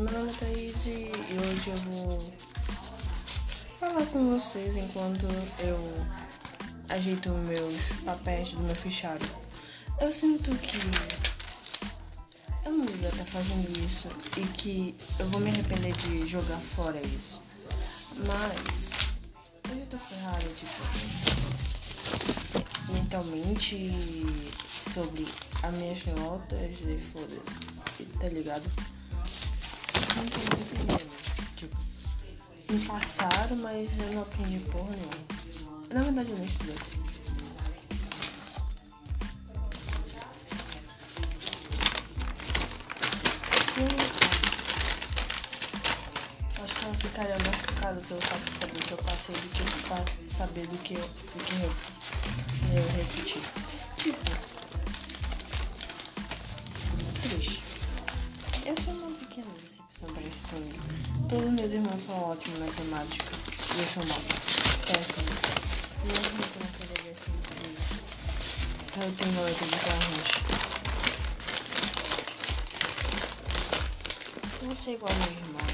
meu nome é Thaís e hoje eu vou falar com vocês enquanto eu ajeito meus papéis do meu fichário. Eu sinto que eu não devia estar fazendo isso e que eu vou me arrepender de jogar fora isso. Mas eu já tô ferrado, tipo, mentalmente sobre as minhas notas e foda-se, tá ligado? Me passaram, mas eu não aprendi porra nenhuma. Na verdade, eu não estudei. Acho que ela ficaria mais chocada pelo fato de saber que eu passei do que eu saber do que eu, do que eu, eu repeti. Tipo, Todos meus irmãos são ótimos na matemática. E eu sou mal. Péssimo. Mesmo eu não queria ver isso. Eu tenho letra de carros. Não sei igual meu irmão.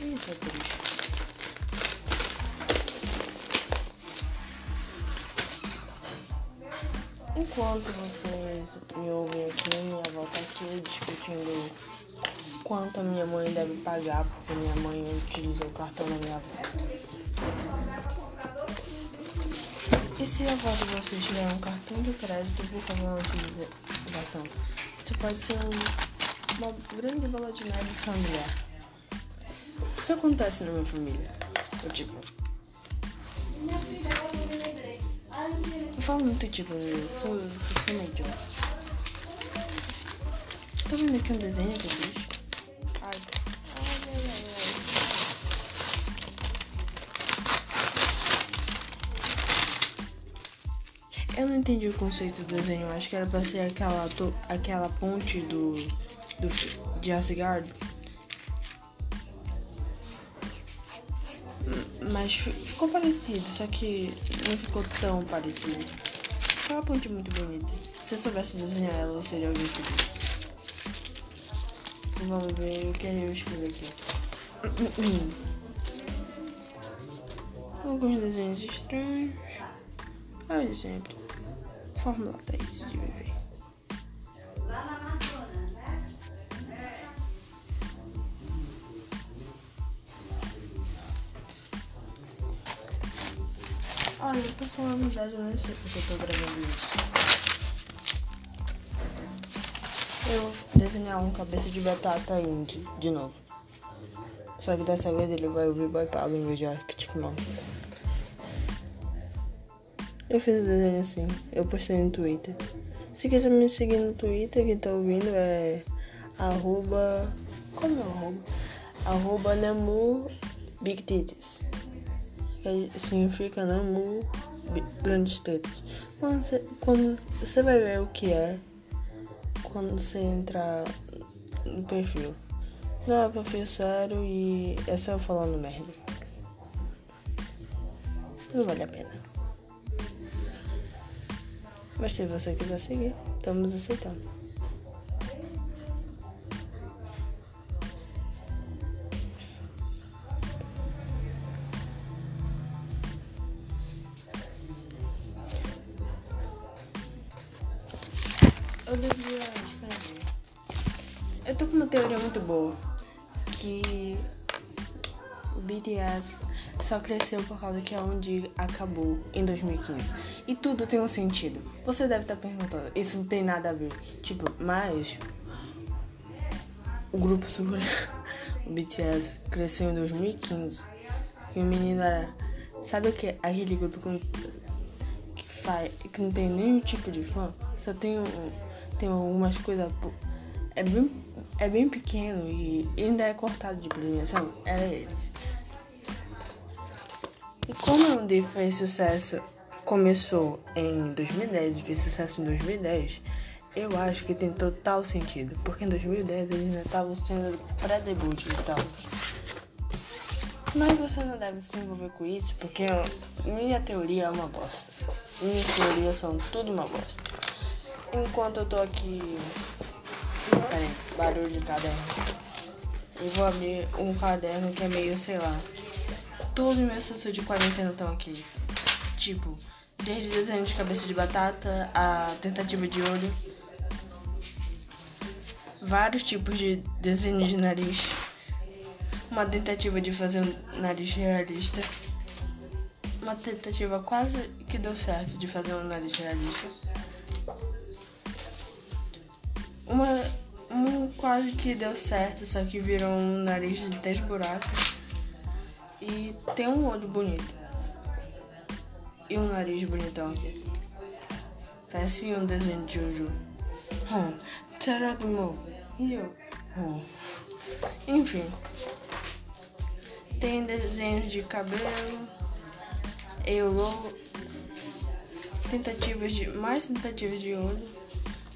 Isso é triste. Enquanto vocês me ouvem aqui, minha avó tá aqui discutindo quanto a minha mãe deve pagar, porque minha mãe utiliza o cartão da minha avó. E se a avó de vocês tiver um cartão de crédito, por favor, não utilize o cartão. Isso pode ser um, uma grande bola de neve familiar. Isso acontece na minha família. Eu, tipo, Eu falo muito tipo, eu sou, eu sou meio idiota. Tô vendo aqui um desenho que eu fiz. Eu não entendi o conceito do desenho. Acho que era pra ser aquela, to, aquela ponte do, do de Asgard. Mas ficou parecido, só que não ficou tão parecido. Foi uma ponte muito bonita. Se eu soubesse desenhar ela, eu seria alguém feliz. Vamos ver o que eu escrevi aqui. Alguns desenhos estranhos. Ah, de sempre. Fórmula Thaís de viver. Olha, eu tô falando a verdade, eu não sei porque eu tô gravando isso. Eu vou desenhar um cabeça de batata indie de novo. Só que dessa vez ele vai ouvir Boy Pablo em vez de Arctic Monkeys. Eu fiz o desenho assim, eu postei no Twitter. Se quiser me seguir no Twitter, quem tá ouvindo é arroba. Como é o arroba? Arroba Big Titties que significa Namu grandes tetas. Quando você, quando você vai ver o que é quando você entrar no perfil. Não é perfil sério e é só eu falando merda. Não vale a pena. Mas se você quiser seguir, estamos aceitando. Eu tô com uma teoria muito boa. Que o BTS só cresceu por causa que é onde acabou em 2015. E tudo tem um sentido. Você deve estar perguntando, isso não tem nada a ver. Tipo, mas o grupo sobre o BTS cresceu em 2015. E o menino era. Sabe o que? Aquele grupo com, que faz. que não tem nenhum tipo de fã. Só tem um tem algumas coisas. É bem, é bem pequeno e ainda é cortado de premiação. Era ele. E como o D fez sucesso, começou em 2010 e fez sucesso em 2010, eu acho que tem total sentido. Porque em 2010 eles ainda estavam sendo pré-debut e tal. Mas você não deve se envolver com isso, porque minha teoria é uma bosta. Minhas teorias são tudo uma bosta. Enquanto eu tô aqui. Peraí, barulho de caderno. Eu vou abrir um caderno que é meio, sei lá. Todos os meus sussurros de quarentena estão aqui. Tipo, desde desenho de cabeça de batata a tentativa de olho. Vários tipos de desenhos de nariz. Uma tentativa de fazer um nariz realista. Uma tentativa quase que deu certo de fazer um nariz realista. Uma um quase que deu certo, só que virou um nariz de 10 buracos. E tem um olho bonito. E um nariz bonitão aqui. Parece um desenho de Jojo. Hum, Teradumo. E eu. Hum. Enfim. Tem desenhos de cabelo. Eu louco. Tentativas de. Mais tentativas de olho.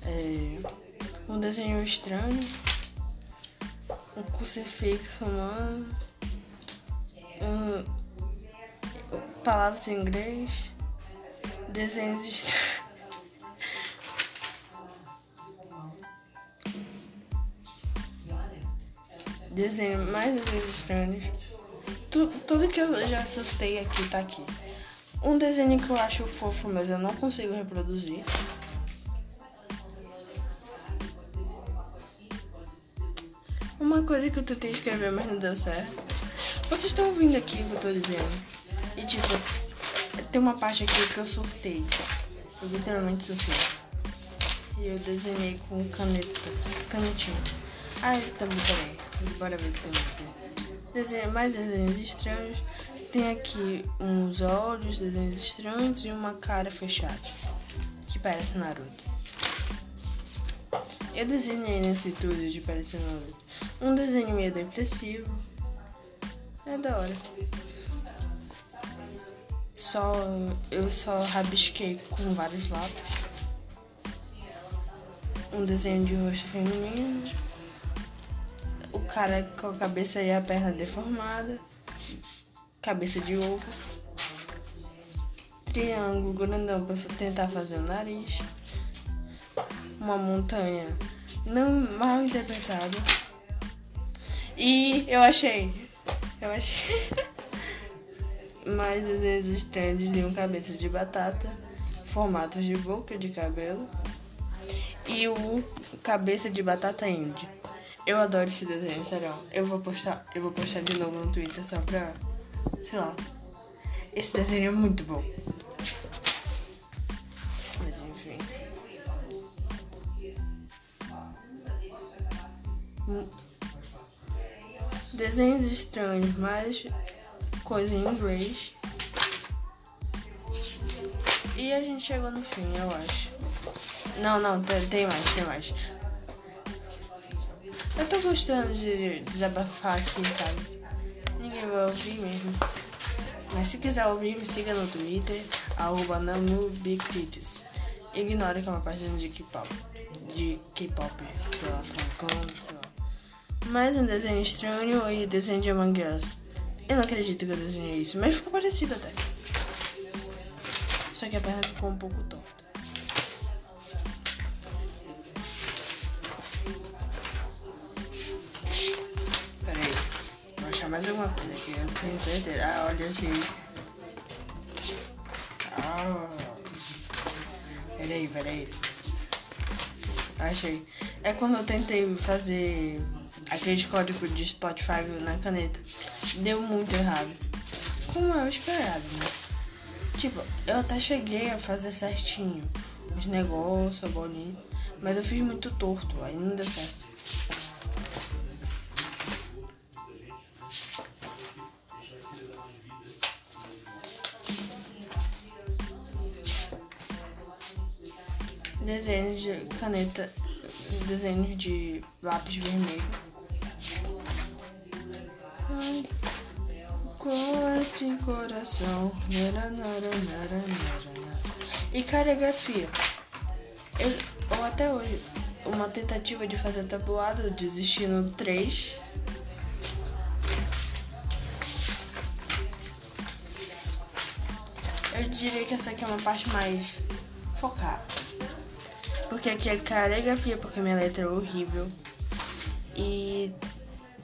É um desenho estranho, um crucifixo humano, um, palavras em inglês, desenhos estranhos. Desenho, mais desenhos estranhos. Tu, tudo que eu já assustei aqui tá aqui. Um desenho que eu acho fofo, mas eu não consigo reproduzir. Uma coisa que eu tentei escrever, mas não deu certo. Vocês estão ouvindo aqui o que eu tô dizendo? E tipo, tem uma parte aqui que eu surtei. Eu literalmente surtei. E eu desenhei com caneta. Canetinha. Ai, também, peraí. Bora ver que tem aqui. Desenho, mais desenhos estranhos. Tem aqui uns olhos, desenhos estranhos e uma cara fechada. Que parece Naruto. Eu desenhei nesse tudo de parecer Naruto. Um desenho meio depressivo. É da hora. Só eu só rabisquei com vários lápis. Um desenho de rosto feminino. O cara com a cabeça e a perna deformada. Cabeça de ovo. Triângulo grandão para tentar fazer o nariz. Uma montanha não mal interpretado. E eu achei. Eu achei. Mais desenhos estranhos de um cabeça de batata, formatos de boca de cabelo e o cabeça de batata indie. Eu adoro esse desenho, sério. Eu vou postar, eu vou postar de novo no Twitter só pra, sei lá. Esse desenho é muito bom. Desenhos estranhos, mais coisa em inglês. E a gente chegou no fim, eu acho. Não, não, tem, mais, tem mais. Eu tô gostando de desabafar aqui, sabe? Ninguém vai ouvir mesmo. Mas se quiser ouvir, me siga no Twitter, arroba Titties. Ignore que é uma página de K-pop. De K-pop, sei lá, sei lá. Mais um desenho estranho e desenho de Among Us. Eu não acredito que eu desenhei isso, mas ficou parecido até. Só que a perna ficou um pouco torta. Pera aí. Vou achar mais alguma coisa aqui. Eu tenho certeza. Ah, olha aqui. Ah. Pera aí, aí. Achei. É quando eu tentei fazer aquele código de Spotify na caneta. Deu muito errado. Como eu esperado, né? Tipo, eu até cheguei a fazer certinho os negócios, a bolinha. Mas eu fiz muito torto, aí não deu certo. Desenho de caneta, desenho de lápis vermelho. Corte coração. E caligrafia. Eu, ou até hoje, uma tentativa de fazer tabuado, desisti no 3. Eu diria que essa aqui é uma parte mais focada. Porque aqui é caligrafia, porque minha letra é horrível. E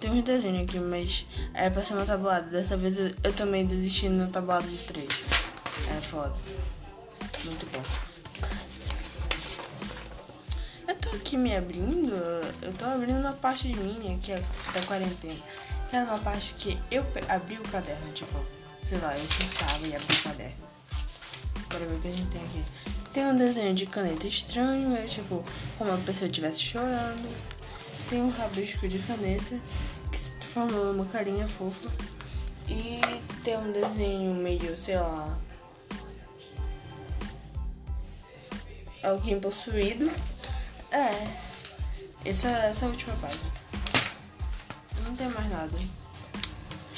Tem uns desenhos aqui, mas é pra ser uma tabuada. Dessa vez eu, eu também desisti na tabuada de três. É foda. Muito bom. Eu tô aqui me abrindo. Eu tô abrindo uma parte de mim que é da quarentena. Que era uma parte que eu abri o caderno, tipo, sei lá, eu pintava e abri o caderno. Bora ver o que a gente tem aqui. Tem um desenho de caneta estranho, é tipo, como a pessoa estivesse chorando. Tem um rabisco de caneta que formou uma carinha fofa. E tem um desenho meio, sei lá. Alguém possuído. É. Essa, essa é a última página. Não tem mais nada.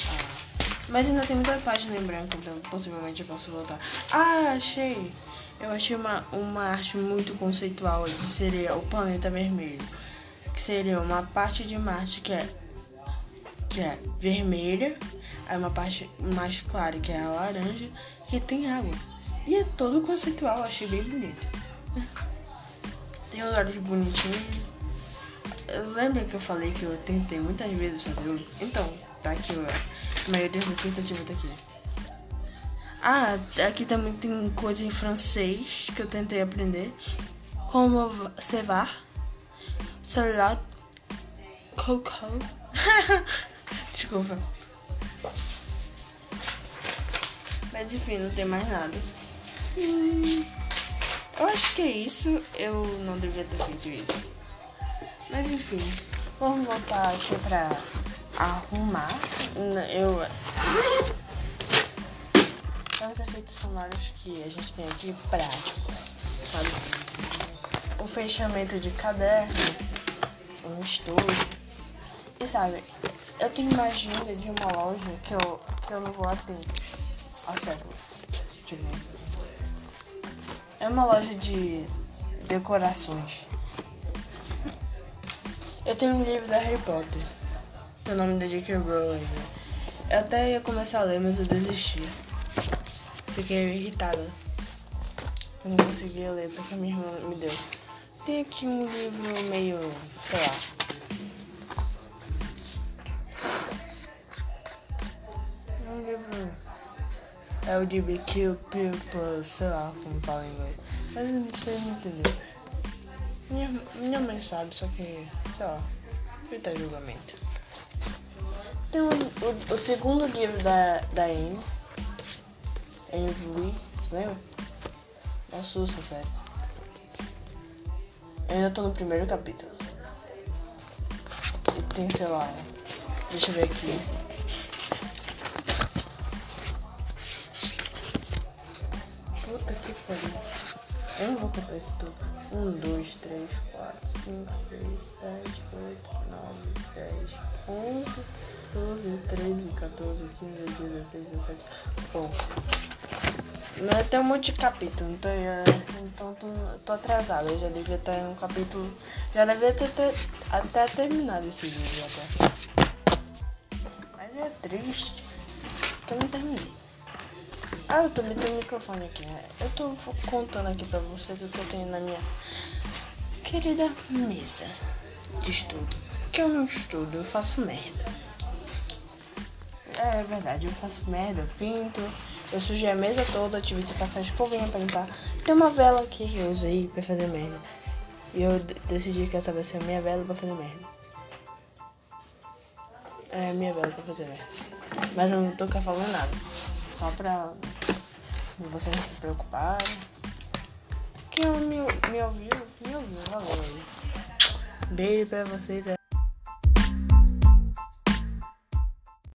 Ah. Mas ainda tem muita página em branco, então possivelmente eu posso voltar. Ah, achei! Eu achei uma, uma arte muito conceitual que seria o planeta vermelho. Que seria uma parte de Marte que é, que é vermelha, aí uma parte mais clara que é a laranja, que tem água. E é todo conceitual, achei bem bonito. Tem olhos bonitinhos. Lembra que eu falei que eu tentei muitas vezes fazer? Então, tá aqui, a maioria das tentativas tá aqui. Ah, aqui também tem coisa em francês que eu tentei aprender. Como cevar, salade, coco. Desculpa. Mas enfim, não tem mais nada. Hum, eu acho que é isso. Eu não devia ter feito isso. Mas enfim, vamos voltar aqui pra arrumar. Eu são os efeitos sonoros que a gente tem aqui práticos, sabe? O fechamento de caderno, estojo. E sabe, eu tenho uma agenda de uma loja que eu, que eu não vou há tempos, há séculos. Tipo, é uma loja de decorações. Eu tenho um livro da Harry Potter. O nome da J.K. Rowling. Eu até ia começar a ler, mas eu desisti. Fiquei irritada. Eu não conseguia ler porque a minha irmã me deu. Tem aqui um livro meio, sei lá. Um livro. É o de Kill People, sei lá como fala em inglês. Mas não entenderam. Minha, minha mãe sabe, só que, sei lá, evita julgamento. Tem um, o, o segundo livro da, da Amy Avery, você lembra? Não assusta, sério. Eu ainda tô no primeiro capítulo. E tem, sei lá. Deixa eu ver aqui. Puta que pariu. Eu não vou contar isso tudo. 1, 2, 3, 4, 5, 6, 7, 8, 9, 10, 11, 12, 13, 14, 15, 16, 17. Bom. Mas tem um monte de capítulo, então, eu, então tô, tô atrasada. Eu já devia estar em um capítulo. Já devia ter, ter até terminado esse vídeo até. Mas é triste que eu não terminei. Ah, eu também tenho o microfone aqui, né? Eu tô contando aqui pra vocês o que eu tenho na minha querida mesa de estudo. Que eu não estudo, eu faço merda. É verdade, eu faço merda, eu pinto. Eu sujei a mesa toda, tive que passar escovinha pra limpar. Tem uma vela aqui que eu usei pra fazer merda. E eu decidi que essa vai ser a minha vela pra fazer merda. É a minha vela pra fazer merda. Mas eu não tô falando nada. Só pra vocês não se preocuparem. Quem me, me ouviu, me ouviu, valeu. Beijo pra vocês.